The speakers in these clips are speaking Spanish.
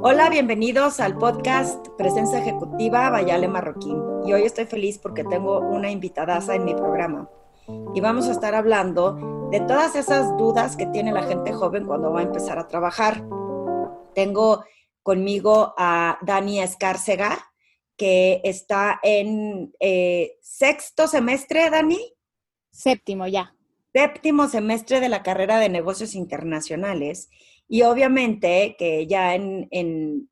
Hola, bienvenidos al podcast Presencia Ejecutiva Bayale Marroquín. Y hoy estoy feliz porque tengo una invitadaza en mi programa. Y vamos a estar hablando de todas esas dudas que tiene la gente joven cuando va a empezar a trabajar. Tengo conmigo a Dani Escárcega, que está en eh, sexto semestre, Dani. Séptimo ya. Séptimo semestre de la carrera de negocios internacionales. Y obviamente que ya en,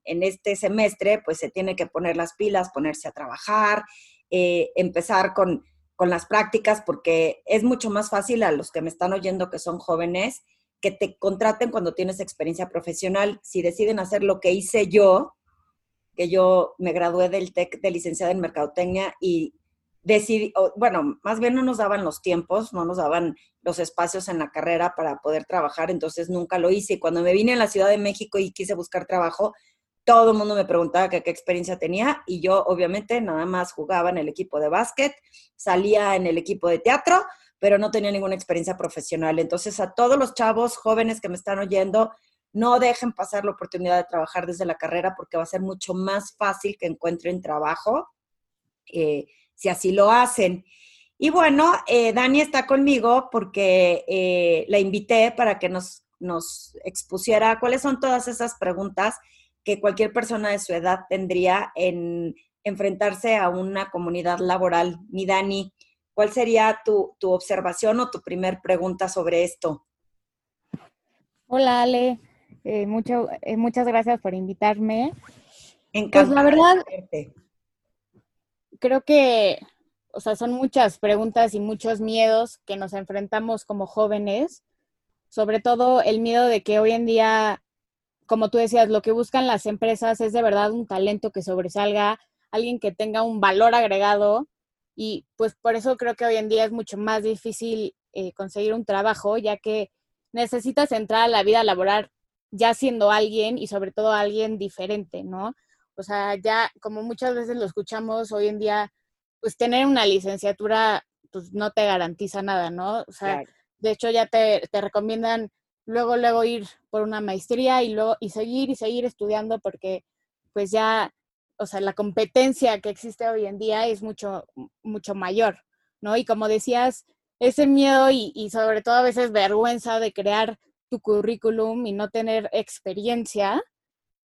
este semestre, pues se tiene que poner las pilas, ponerse a trabajar, eh, empezar con, con las prácticas, porque es mucho más fácil a los que me están oyendo que son jóvenes que te contraten cuando tienes experiencia profesional. Si deciden hacer lo que hice yo, que yo me gradué del TEC de licenciada en Mercadotecnia y decidí, bueno, más bien no nos daban los tiempos, no nos daban los espacios en la carrera para poder trabajar, entonces nunca lo hice. Y cuando me vine a la Ciudad de México y quise buscar trabajo, todo el mundo me preguntaba qué experiencia tenía y yo obviamente nada más jugaba en el equipo de básquet, salía en el equipo de teatro, pero no tenía ninguna experiencia profesional. Entonces a todos los chavos jóvenes que me están oyendo, no dejen pasar la oportunidad de trabajar desde la carrera porque va a ser mucho más fácil que encuentren trabajo eh, si así lo hacen. Y bueno, eh, Dani está conmigo porque eh, la invité para que nos, nos expusiera cuáles son todas esas preguntas que cualquier persona de su edad tendría en enfrentarse a una comunidad laboral. Mi Dani, ¿cuál sería tu, tu observación o tu primer pregunta sobre esto? Hola Ale, eh, mucho, muchas gracias por invitarme. Pues la verdad, creo que, o sea, son muchas preguntas y muchos miedos que nos enfrentamos como jóvenes, sobre todo el miedo de que hoy en día, como tú decías, lo que buscan las empresas es de verdad un talento que sobresalga, alguien que tenga un valor agregado y pues por eso creo que hoy en día es mucho más difícil eh, conseguir un trabajo, ya que necesitas entrar a la vida laboral ya siendo alguien y sobre todo alguien diferente, ¿no? O sea, ya como muchas veces lo escuchamos hoy en día, pues tener una licenciatura pues no te garantiza nada, ¿no? O sea, de hecho ya te, te, recomiendan luego, luego ir por una maestría y luego, y seguir y seguir estudiando porque pues ya, o sea, la competencia que existe hoy en día es mucho, mucho mayor, ¿no? Y como decías, ese miedo y, y sobre todo a veces vergüenza de crear tu currículum y no tener experiencia.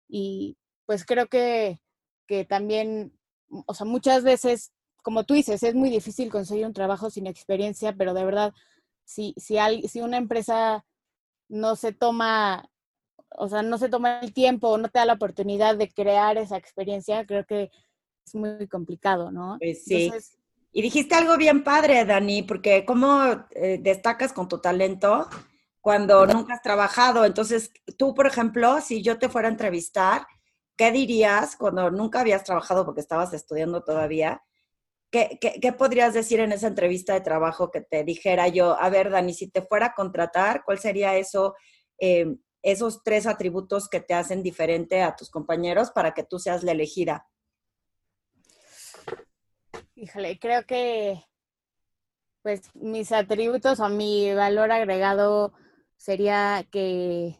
Y pues creo que, que también, o sea, muchas veces, como tú dices, es muy difícil conseguir un trabajo sin experiencia, pero de verdad, si, si, hay, si una empresa no se toma, o sea, no se toma el tiempo o no te da la oportunidad de crear esa experiencia, creo que es muy complicado, ¿no? Pues sí. y dijiste algo bien padre, Dani, porque ¿cómo eh, destacas con tu talento? cuando nunca has trabajado. Entonces, tú, por ejemplo, si yo te fuera a entrevistar, ¿qué dirías cuando nunca habías trabajado porque estabas estudiando todavía? ¿Qué, podrías decir en esa entrevista de trabajo que te dijera yo, a ver, Dani, si te fuera a contratar, ¿cuál sería eso, eh, esos tres atributos que te hacen diferente a tus compañeros para que tú seas la elegida? Híjole, creo que pues mis atributos o mi valor agregado sería que,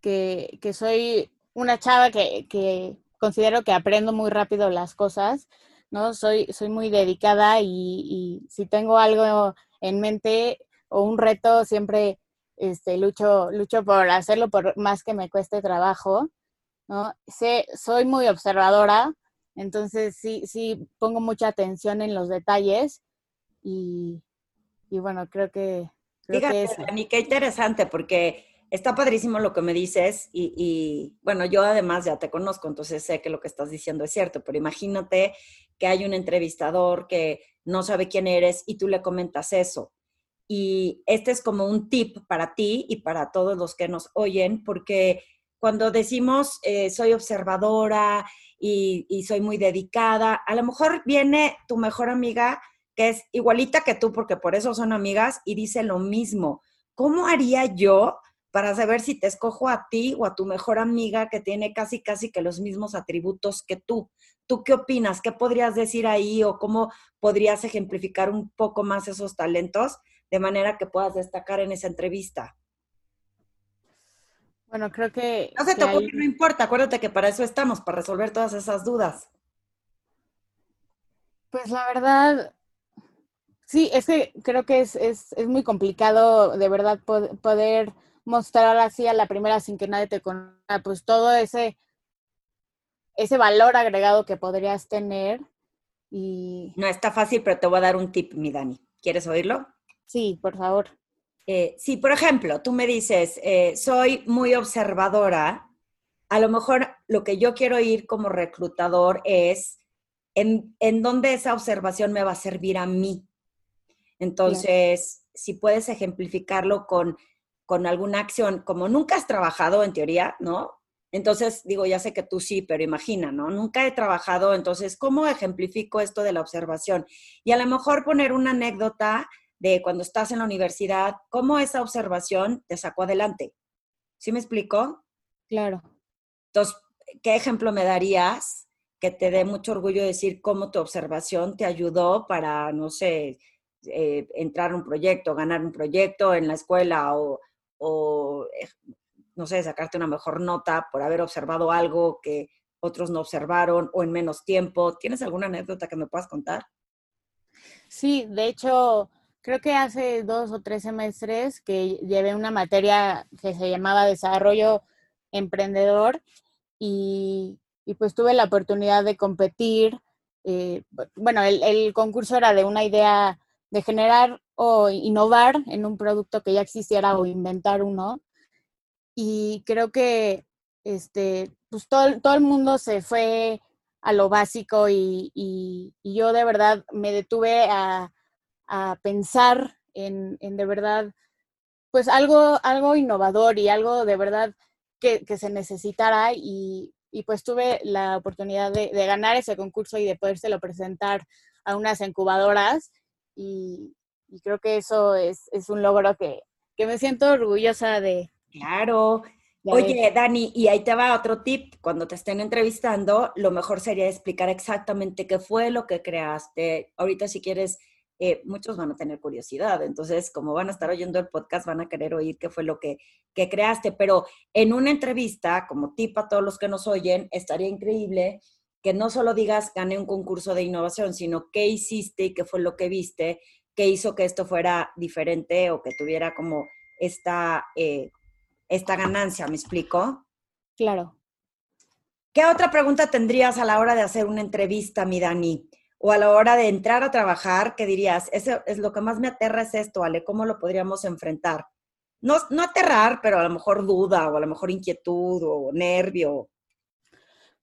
que, soy una chava que, considero que aprendo muy rápido las cosas, ¿no? Soy, soy muy dedicada y, si tengo algo en mente o un reto, siempre este, lucho, lucho por hacerlo por más que me cueste trabajo, ¿no? Sé, soy muy observadora, entonces sí, sí pongo mucha atención en los detalles y, y bueno, creo que, Fíjate, Dani, qué interesante, porque está padrísimo lo que me dices y, bueno, yo además ya te conozco, entonces sé que lo que estás diciendo es cierto, pero imagínate que hay un entrevistador que no sabe quién eres y tú le comentas eso. Y este es como un tip para ti y para todos los que nos oyen, porque cuando decimos eh, soy observadora y, y soy muy dedicada, a lo mejor viene tu mejor amiga que es igualita que tú, porque por eso son amigas, y dice lo mismo. ¿Cómo haría yo para saber si te escojo a ti o a tu mejor amiga que tiene casi, casi que los mismos atributos que tú? ¿Tú qué opinas? ¿Qué podrías decir ahí o cómo podrías ejemplificar un poco más esos talentos de manera que puedas destacar en esa entrevista? Bueno, creo que... No se te no importa, acuérdate que para eso estamos, para resolver todas esas dudas. Pues la verdad, sí, es que creo que es, muy complicado de verdad poder mostrar así a la primera sin que nadie te conozca, pues todo ese, ese valor agregado que podrías tener. Y... No está fácil, pero te voy a dar un tip, mi Dani. ¿Quieres oírlo? Sí, por favor. Eh, si, por ejemplo, tú me dices, eh, soy muy observadora, a lo mejor lo que yo quiero ir como reclutador es en, en dónde esa observación me va a servir a mí. Entonces, si puedes ejemplificarlo con, con alguna acción, como nunca has trabajado en teoría, ¿no? Entonces, digo, ya sé que tú sí, pero imagina, ¿no? Nunca he trabajado, entonces, ¿cómo ejemplifico esto de la observación? Y a lo mejor poner una anécdota de cuando estás en la universidad, cómo esa observación te sacó adelante. ¿Sí me explico? Claro. Entonces, ¿qué ejemplo me darías que te dé mucho orgullo decir cómo tu observación te ayudó para, no sé, eh, entrar a un proyecto, ganar un proyecto en la escuela o, o, eh, no sé, sacarte una mejor nota por haber observado algo que otros no observaron o en menos tiempo. ¿Tienes alguna anécdota que me puedas contar? Sí, de hecho, creo que hace dos o tres semestres que llevé una materia que se llamaba Desarrollo Emprendedor y, pues tuve la oportunidad de competir. Eh, bueno, el, concurso era de una idea de generar o innovar en un producto que ya existiera o inventar uno. Y creo que este, pues todo, todo el mundo se fue a lo básico y, y yo de verdad me detuve a, a pensar en, de verdad, pues algo, algo innovador y algo de verdad que, se necesitara y, pues tuve la oportunidad de, ganar ese concurso y de podérselo presentar a unas incubadoras y, creo que eso es, un logro que, me siento orgullosa de. Claro. Oye, Dani, y ahí te va otro tip. Cuando te estén entrevistando, lo mejor sería explicar exactamente qué fue lo que creaste. Ahorita si quieres eh, muchos van a tener curiosidad. Entonces, como van a estar oyendo el podcast, van a querer oír qué fue lo que, que creaste. Pero en una entrevista, como tip a todos los que nos oyen, estaría increíble que no solo digas gané un concurso de innovación, sino qué hiciste y qué fue lo que viste, qué hizo que esto fuera diferente o que tuviera como esta, eh, esta ganancia. ¿Me explico? Claro. ¿Qué otra pregunta tendrías a la hora de hacer una entrevista, mi Dani? o a la hora de entrar a trabajar, ¿qué dirías? Eso es lo que más me aterra es esto, Ale, ¿cómo lo podríamos enfrentar? No, no aterrar, pero a lo mejor duda o a lo mejor inquietud o nervio.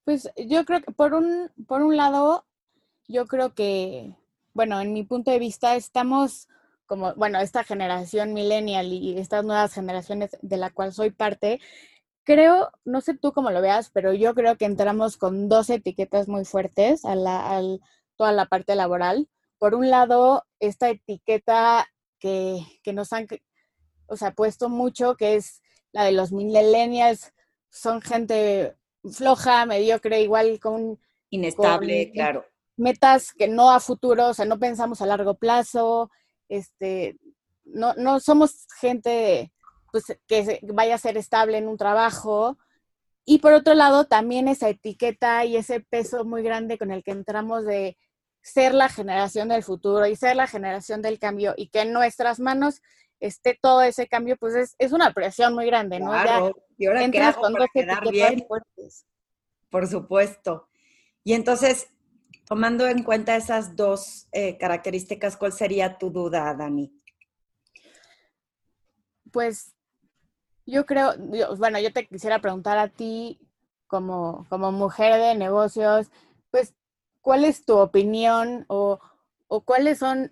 Pues yo creo que por un, por un lado, yo creo que, bueno, en mi punto de vista, estamos como, bueno, esta generación millennial y estas nuevas generaciones de la cual soy parte, creo, no sé tú cómo lo veas, pero yo creo que entramos con dos etiquetas muy fuertes a la, al, toda la parte laboral. Por un lado, esta etiqueta que, nos han o sea, puesto mucho, que es la de los millennials, son gente floja, mediocre, igual con... Inestable, claro. Metas que no a futuro, o sea, no pensamos a largo plazo, este, no, no somos gente pues, que vaya a ser estable en un trabajo. Y por otro lado, también esa etiqueta y ese peso muy grande con el que entramos de ser la generación del futuro y ser la generación del cambio y que en nuestras manos esté todo ese cambio, pues es, una presión muy grande, ¿no? Claro. y ahora entras con quedar bien. Por supuesto. Y entonces, tomando en cuenta esas dos eh, características, ¿cuál sería tu duda, Dani? Pues yo creo, bueno, yo te quisiera preguntar a ti como, como mujer de negocios, pues ¿cuál es tu opinión o, cuáles son,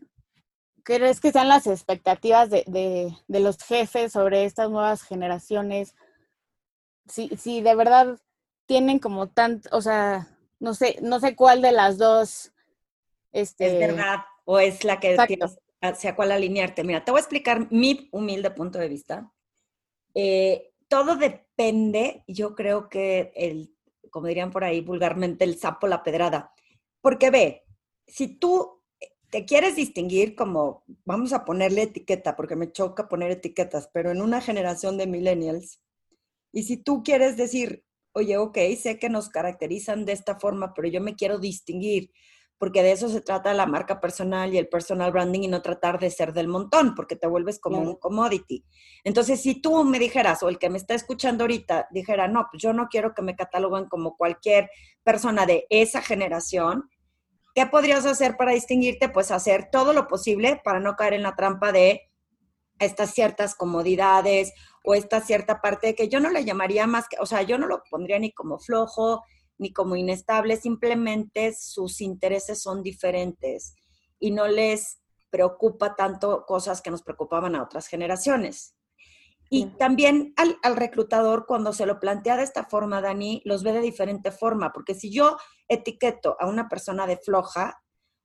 crees que sean las expectativas de, los jefes sobre estas nuevas generaciones? Si, si de verdad tienen como tanto, o sea, no sé, no sé cuál de las dos. Este... Es verdad, o es la que tienes hacia cuál alinearte. Mira, te voy a explicar mi humilde punto de vista. Eh, todo depende, yo creo que el, como dirían por ahí vulgarmente, el sapo la pedrada. Porque ve, si tú te quieres distinguir como, vamos a ponerle etiqueta, porque me choca poner etiquetas, pero en una generación de millennials, Y si tú quieres decir, oye, ok, sé que nos caracterizan de esta forma, pero yo me quiero distinguir, porque de eso se trata la marca personal y el personal branding y no tratar de ser del montón, porque te vuelves como un commodity. Entonces, si tú me dijeras, o el que me está escuchando ahorita dijera, no, pues yo no quiero que me cataloguen como cualquier persona de esa generación, ¿qué podrías hacer para distinguirte? Pues hacer todo lo posible para no caer en la trampa de estas ciertas comodidades o esta cierta parte que yo no le llamaría más que, o sea, yo no lo pondría ni como flojo, ni como inestable, simplemente sus intereses son diferentes y no les preocupa tanto cosas que nos preocupaban a otras generaciones. Y también al, al, reclutador, cuando se lo plantea de esta forma, Dani, los ve de diferente forma, porque si yo etiqueto a una persona de floja,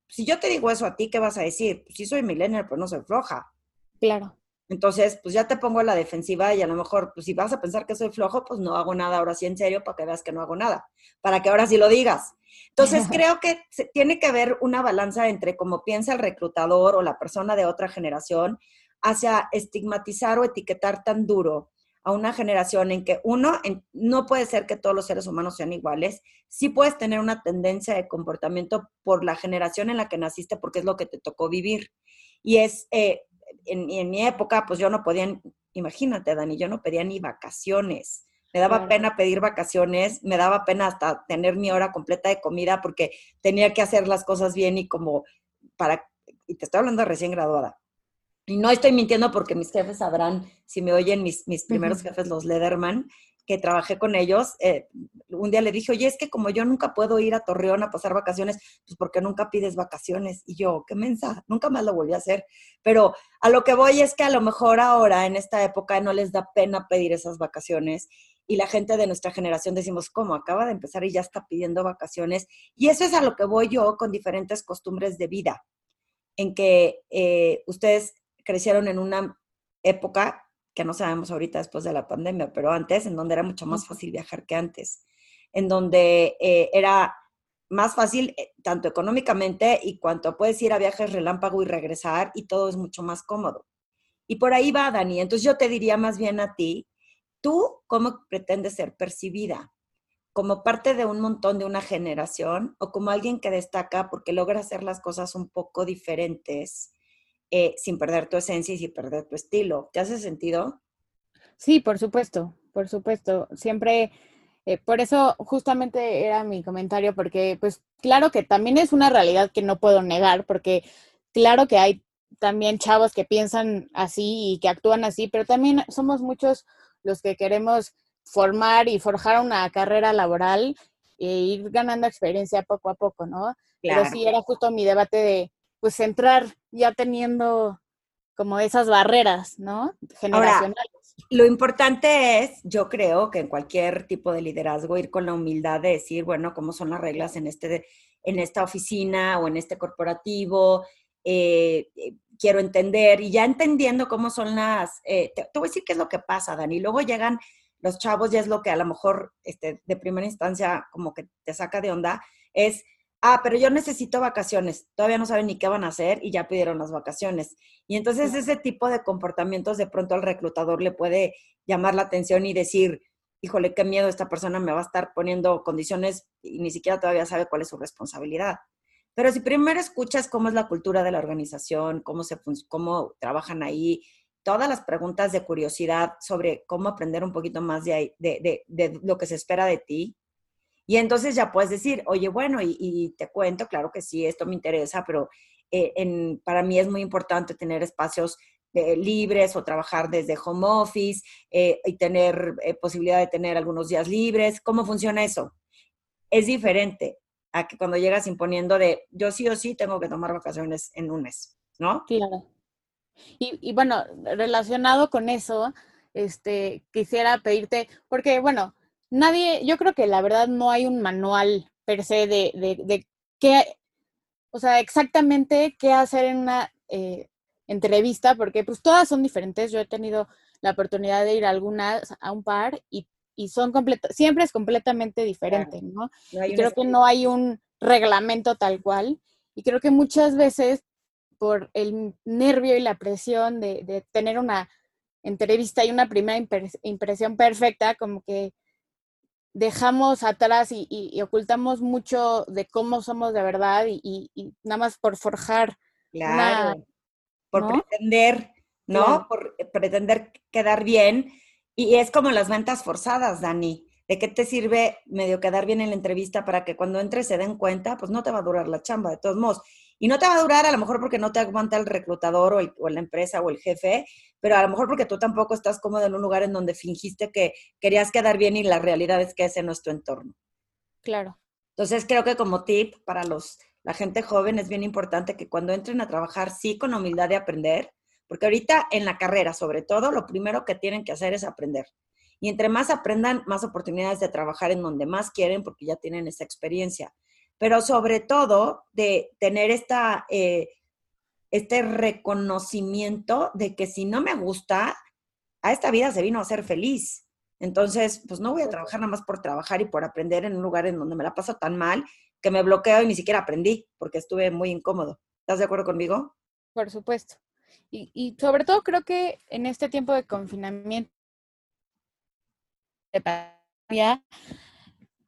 si yo te digo eso a ti, ¿qué vas a decir? Pues sí soy millennial, pero no soy floja. Claro. Entonces, pues ya te pongo a la defensiva y a lo mejor, pues si vas a pensar que soy flojo, pues no hago nada ahora sí en serio para que veas que no hago nada, para que ahora sí lo digas. Entonces, creo que tiene que haber una balanza entre cómo piensa el reclutador o la persona de otra generación hacia estigmatizar o etiquetar tan duro a una generación en que uno, no puede ser que todos los seres humanos sean iguales, sí puedes tener una tendencia de comportamiento por la generación en la que naciste porque es lo que te tocó vivir. Y es, eh, en, mi época, pues yo no podía, imagínate, Dani, yo no pedía ni vacaciones. Me daba pena pedir vacaciones, me daba pena hasta tener mi hora completa de comida porque tenía que hacer las cosas bien y como para, y te estoy hablando recién graduada. Y no estoy mintiendo porque mis jefes sabrán, si me oyen mis, mis primeros jefes, los Lederman, que trabajé con ellos, eh, un día le dije, oye, es que como yo nunca puedo ir a Torreón a pasar vacaciones, pues porque nunca pides vacaciones. Y yo, qué mensa, nunca más lo volví a hacer. Pero a lo que voy es que a lo mejor ahora, en esta época, no les da pena pedir esas vacaciones. Y la gente de nuestra generación decimos, ¿cómo? Acaba de empezar y ya está pidiendo vacaciones. Y eso es a lo que voy yo con diferentes costumbres de vida, en que eh, ustedes crecieron en una época que no sabemos ahorita después de la pandemia, pero antes, en donde era mucho más fácil viajar que antes, en donde eh, era más fácil eh, tanto económicamente y cuanto puedes ir a viajes relámpago y regresar y todo es mucho más cómodo. Y por ahí va, Dani. Entonces yo te diría más bien a ti, ¿tú cómo pretendes ser percibida? ¿Como parte de un montón de una generación o como alguien que destaca porque logra hacer las cosas un poco diferentes eh, sin perder tu esencia y sin perder tu estilo. ¿Te hace sentido? Sí, por supuesto, por supuesto. Siempre, eh, por eso justamente era mi comentario, porque pues claro que también es una realidad que no puedo negar, porque claro que hay también chavos que piensan así y que actúan así, pero también somos muchos los que queremos formar y forjar una carrera laboral e ir ganando experiencia poco a poco, ¿no? Pero sí era justo mi debate de pues entrar ya teniendo como esas barreras, ¿no? Generacionales. lo importante es, yo creo que en cualquier tipo de liderazgo, ir con la humildad de decir, bueno, cómo son las reglas en, este, en esta oficina o en este corporativo, eh, eh, quiero entender, y ya entendiendo cómo son las, eh, te, voy a decir qué es lo que pasa, Dani, luego llegan los chavos, y es lo que a lo mejor este, de primera instancia como que te saca de onda, es ah, pero yo necesito vacaciones, todavía no saben ni qué van a hacer y ya pidieron las vacaciones. Y entonces ese tipo de comportamientos de pronto al reclutador le puede llamar la atención y decir, híjole, qué miedo, esta persona me va a estar poniendo condiciones y ni siquiera todavía sabe cuál es su responsabilidad. Pero si primero escuchas cómo es la cultura de la organización, cómo, se, cómo trabajan ahí, todas las preguntas de curiosidad sobre cómo aprender un poquito más de, de, de lo que se espera de ti, y entonces ya puedes decir, oye, bueno, y, te cuento, claro que sí, esto me interesa, pero eh, en, para mí es muy importante tener espacios eh, libres o trabajar desde home office eh, y tener posibilidad de tener algunos días libres. ¿Cómo funciona eso? Es diferente a que cuando llegas imponiendo de yo sí o sí tengo que tomar vacaciones en un mes, ¿no? Claro. Y, y bueno, relacionado con eso, este, quisiera pedirte, porque bueno, nadie, yo creo que la verdad no hay un manual per se de, de, qué, o sea, exactamente qué hacer en una eh, entrevista, porque pues todas son diferentes. Yo he tenido la oportunidad de ir a algunas, a un par, y, y son completas, siempre es completamente diferente, ¿no? y creo que no hay un reglamento tal cual. Y creo que muchas veces por el nervio y la presión de, de tener una entrevista y una primera impresión perfecta, como que dejamos atrás y, ocultamos mucho de cómo somos de verdad y, nada más por forjar. Claro, por pretender, ¿no? Por pretender quedar bien. Y es como las ventas forzadas, Dani. ¿De qué te sirve medio quedar bien en la entrevista para que cuando entres se den cuenta? Pues no te va a durar la chamba, de todos modos. Y no te va a durar a lo mejor porque no te aguanta el reclutador o, la empresa o el jefe, pero a lo mejor porque tú tampoco estás cómodo en un lugar en donde fingiste que querías quedar bien y la realidad es que ese no es tu entorno. Claro. Entonces creo que como tip para los, la gente joven es bien importante que cuando entren a trabajar sí con humildad de aprender, porque ahorita en la carrera sobre todo lo primero que tienen que hacer es aprender. Y entre más aprendan, más oportunidades de trabajar en donde más quieren porque ya tienen esa experiencia pero sobre todo de tener esta, eh, este reconocimiento de que si no me gusta, a esta vida se vino a ser feliz. Entonces, pues no voy a trabajar nada más por trabajar y por aprender en un lugar en donde me la paso tan mal que me bloqueo y ni siquiera aprendí porque estuve muy incómodo. ¿Estás de acuerdo conmigo? Por supuesto. Y, y sobre todo creo que en este tiempo de confinamiento de pandemia,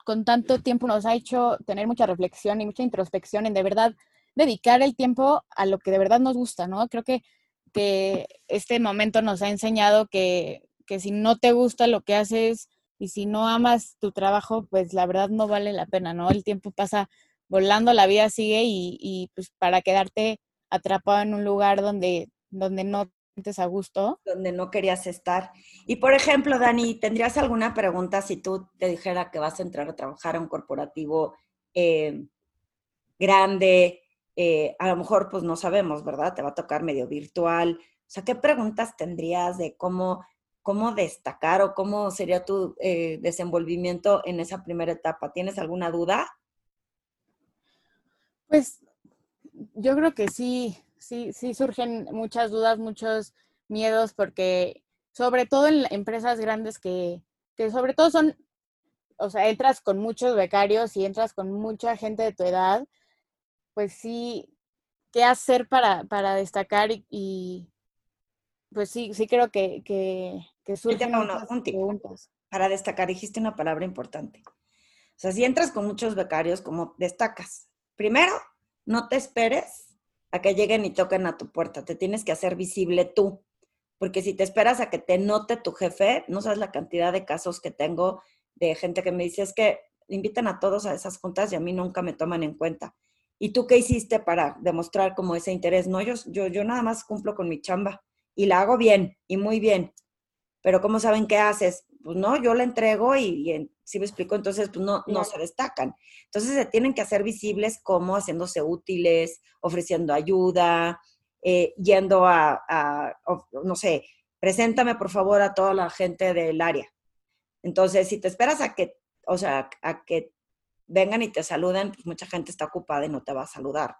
con tanto tiempo nos ha hecho tener mucha reflexión y mucha introspección en de verdad dedicar el tiempo a lo que de verdad nos gusta, ¿no? Creo que, este momento nos ha enseñado que, que si no te gusta lo que haces y si no amas tu trabajo, pues la verdad no vale la pena, ¿no? El tiempo pasa volando, la vida sigue y, y pues para quedarte atrapado en un lugar donde, donde no a gusto. Donde no querías estar. Y por ejemplo, Dani, ¿tendrías alguna pregunta si tú te dijera que vas a entrar a trabajar a un corporativo eh, grande? Eh, a lo mejor, pues no sabemos, ¿verdad? Te va a tocar medio virtual. O sea, ¿qué preguntas tendrías de cómo, cómo destacar o cómo sería tu eh, desenvolvimiento en esa primera etapa? ¿Tienes alguna duda? Pues yo creo que sí, sí, sí surgen muchas dudas, muchos miedos, porque sobre todo en empresas grandes que, que sobre todo son, o sea, entras con muchos becarios y entras con mucha gente de tu edad, pues sí, ¿qué hacer para, para destacar? Y, pues sí, sí creo que, que, que surgen preguntas. Para destacar, dijiste una palabra importante. O sea, si entras con muchos becarios, ¿cómo destacas? Primero, no te esperes que lleguen y toquen a tu puerta. Te tienes que hacer visible tú. Porque si te esperas a que te note tu jefe, no sabes la cantidad de casos que tengo de gente que me dice, es que invitan a todos a esas juntas y a mí nunca me toman en cuenta. ¿Y tú qué hiciste para demostrar como ese interés? No, yo, yo, yo nada más cumplo con mi chamba y la hago bien y muy bien. Pero ¿cómo saben qué haces? Pues no, yo la entrego y, si me explico, entonces pues no, no se destacan. Entonces se tienen que hacer visibles como haciéndose útiles, ofreciendo ayuda, eh, yendo a, no sé, preséntame por favor a toda la gente del área. Entonces, si te esperas a que, o sea, a que vengan y te saluden, pues mucha gente está ocupada y no te va a saludar.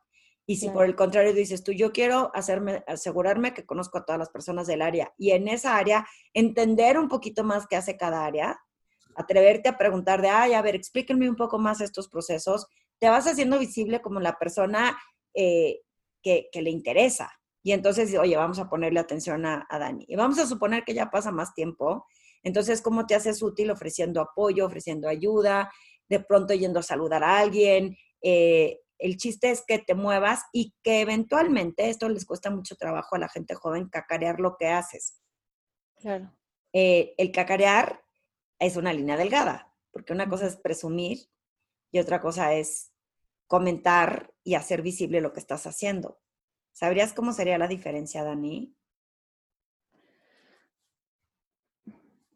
Y si por el contrario dices tú, yo quiero hacerme, asegurarme que conozco a todas las personas del área y en esa área entender un poquito más qué hace cada área, atreverte a preguntar de, ay, a ver, explíquenme un poco más estos procesos, te vas haciendo visible como la persona eh, que, le interesa. Y entonces, oye, vamos a ponerle atención a, Dani. Y vamos a suponer que ya pasa más tiempo. Entonces, ¿cómo te haces útil ofreciendo apoyo, ofreciendo ayuda, de pronto yendo a saludar a alguien? Eh, el chiste es que te muevas y que eventualmente, esto les cuesta mucho trabajo a la gente joven, cacarear lo que haces. Claro. Eh, el cacarear es una línea delgada, porque una cosa es presumir y otra cosa es comentar y hacer visible lo que estás haciendo. ¿Sabrías cómo sería la diferencia, Dani?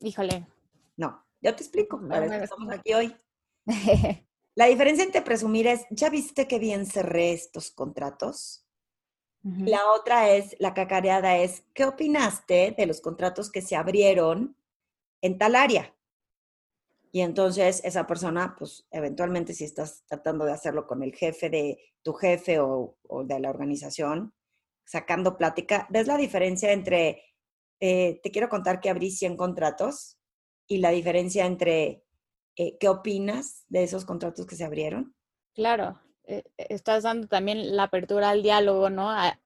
Híjole. No, yo te explico. estamos aquí hoy. la diferencia entre presumir es, ¿ya viste qué bien cerré estos contratos? La otra es, la cacareada es, ¿qué opinaste de los contratos que se abrieron en tal área? Y entonces esa persona, pues eventualmente si estás tratando de hacerlo con el jefe de tu jefe o, de la organización, sacando plática, ¿ves la diferencia entre, eh, te quiero contar que abrí 100 contratos y la diferencia entre eh, qué opinas de esos contratos que se abrieron? Claro, eh, estás dando también la apertura al diálogo, ¿no? A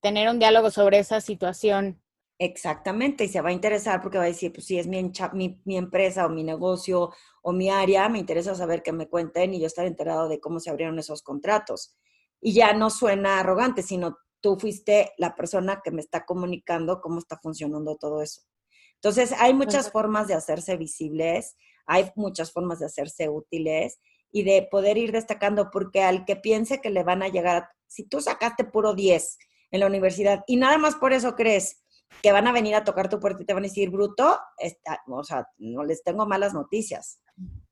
tener un diálogo sobre esa situación. Exactamente, y se va a interesar porque va a decir, pues si es mi, mi, mi, empresa o mi negocio o mi área, me interesa saber que me cuenten y yo estar enterado de cómo se abrieron esos contratos. Y ya no suena arrogante, sino tú fuiste la persona que me está comunicando cómo está funcionando todo eso. Entonces, hay muchas formas de hacerse visibles, hay muchas formas de hacerse útiles y de poder ir destacando, porque al que piense que le van a llegar, si tú sacaste puro 10 en la universidad y nada más por eso crees que van a venir a tocar tu puerta y te van a decir, bruto, está, o sea, no les tengo malas noticias.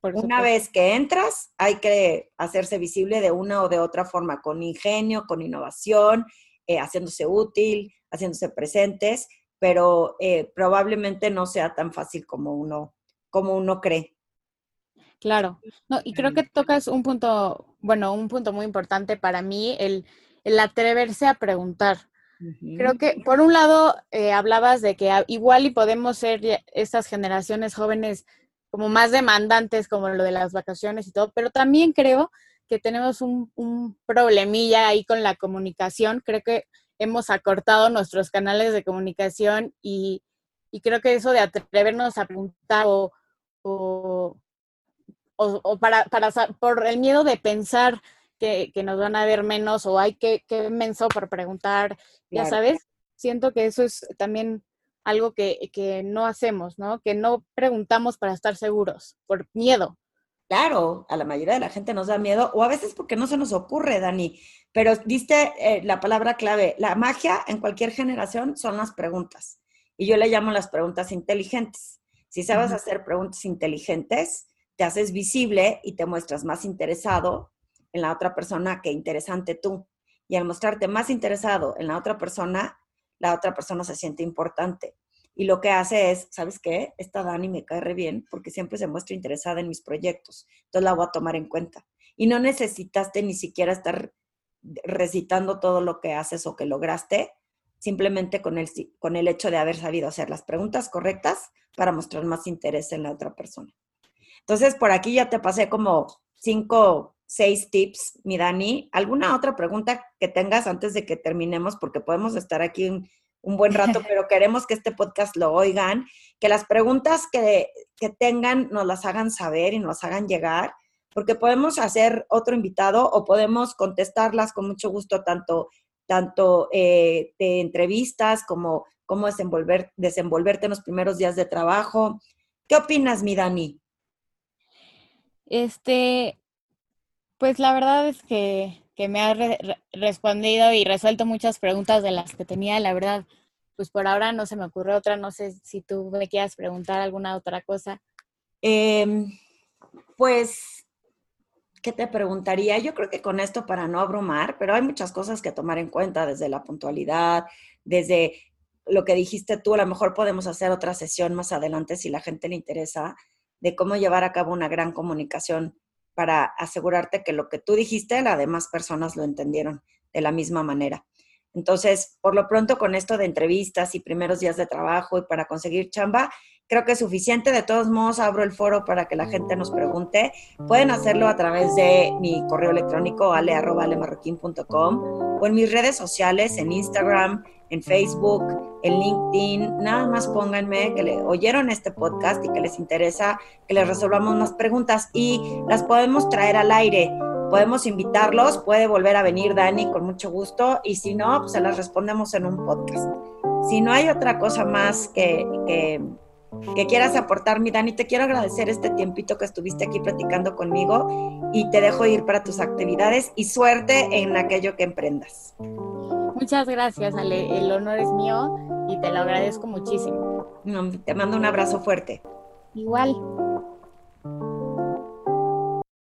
una vez que entras, hay que hacerse visible de una o de otra forma, con ingenio, con innovación, eh, haciéndose útil, haciéndose presentes, pero eh, probablemente no sea tan fácil como uno, como uno cree. Claro, no, y creo que tocas un punto, bueno, un punto muy importante para mí, el, el atreverse a preguntar. Creo que, por un lado, eh, hablabas de que igual y podemos ser estas generaciones jóvenes como más demandantes, como lo de las vacaciones y todo, pero también creo que tenemos un, un problemilla ahí con la comunicación. Creo que hemos acortado nuestros canales de comunicación y, y creo que eso de atrevernos a preguntar o, o, o, para, para, por el miedo de pensar que, nos van a ver menos o hay que, que menso por preguntar, ya sabes, siento que eso es también algo que, que, no hacemos, ¿no? Que no preguntamos para estar seguros, por miedo. Claro, a la mayoría de la gente nos da miedo, o a veces porque no se nos ocurre, Dani. Pero diste eh, la palabra clave. La magia en cualquier generación son las preguntas. Y yo le llamo las preguntas inteligentes. Si sabes hacer preguntas inteligentes, te haces visible y te muestras más interesado en la otra persona que interesante tú. Y al mostrarte más interesado en la otra persona, la otra persona se siente importante. Y lo que hace es, ¿sabes qué? Esta Dani me cae re bien porque siempre se muestra interesada en mis proyectos. Entonces la voy a tomar en cuenta. Y no necesitaste ni siquiera estar recitando todo lo que haces o que lograste, simplemente con el, con el hecho de haber sabido hacer las preguntas correctas para mostrar más interés en la otra persona. Entonces, por aquí ya te pasé como cinco seis tips, mi Dani. ¿Alguna otra pregunta que tengas antes de que terminemos? Porque podemos estar aquí un, buen rato, pero queremos que este podcast lo oigan, que las preguntas que, que, tengan nos las hagan saber y nos hagan llegar, porque podemos hacer otro invitado o podemos contestarlas con mucho gusto, tanto, tanto eh, de entrevistas como cómo desenvolver, desenvolverte en los primeros días de trabajo. ¿Qué opinas, mi Dani? Este, pues la verdad es que, me ha respondido y resuelto muchas preguntas de las que tenía. La verdad, pues por ahora no se me ocurre otra. No sé si tú me quieras preguntar alguna otra cosa. Em, pues, ¿qué te preguntaría? Yo creo que con esto para no abrumar, pero hay muchas cosas que tomar en cuenta, desde la puntualidad, desde lo que dijiste tú, a lo mejor podemos hacer otra sesión más adelante si la gente le interesa, de cómo llevar a cabo una gran comunicación para asegurarte que lo que tú dijiste, las demás personas lo entendieron de la misma manera. Entonces, por lo pronto con esto de entrevistas y primeros días de trabajo y para conseguir chamba, creo que es suficiente. De todos modos, abro el foro para que la gente nos pregunte. Pueden hacerlo a través de mi correo electrónico ale.alemarroquín.com o en mis redes sociales, en Instagram, en Facebook, en LinkedIn. Nada más pónganme que le oyeron este podcast y que les interesa que les resolvamos más preguntas y las podemos traer al aire. Podemos invitarlos, puede volver a venir Dani con mucho gusto y si no, pues se las respondemos en un podcast. Si no hay otra cosa más que, que, que quieras aportar, mi Dani, te quiero agradecer este tiempito que estuviste aquí platicando conmigo y te dejo ir para tus actividades y suerte en aquello que emprendas. Muchas gracias, Ale. El honor es mío y te lo agradezco muchísimo. te mando un abrazo fuerte. Igual.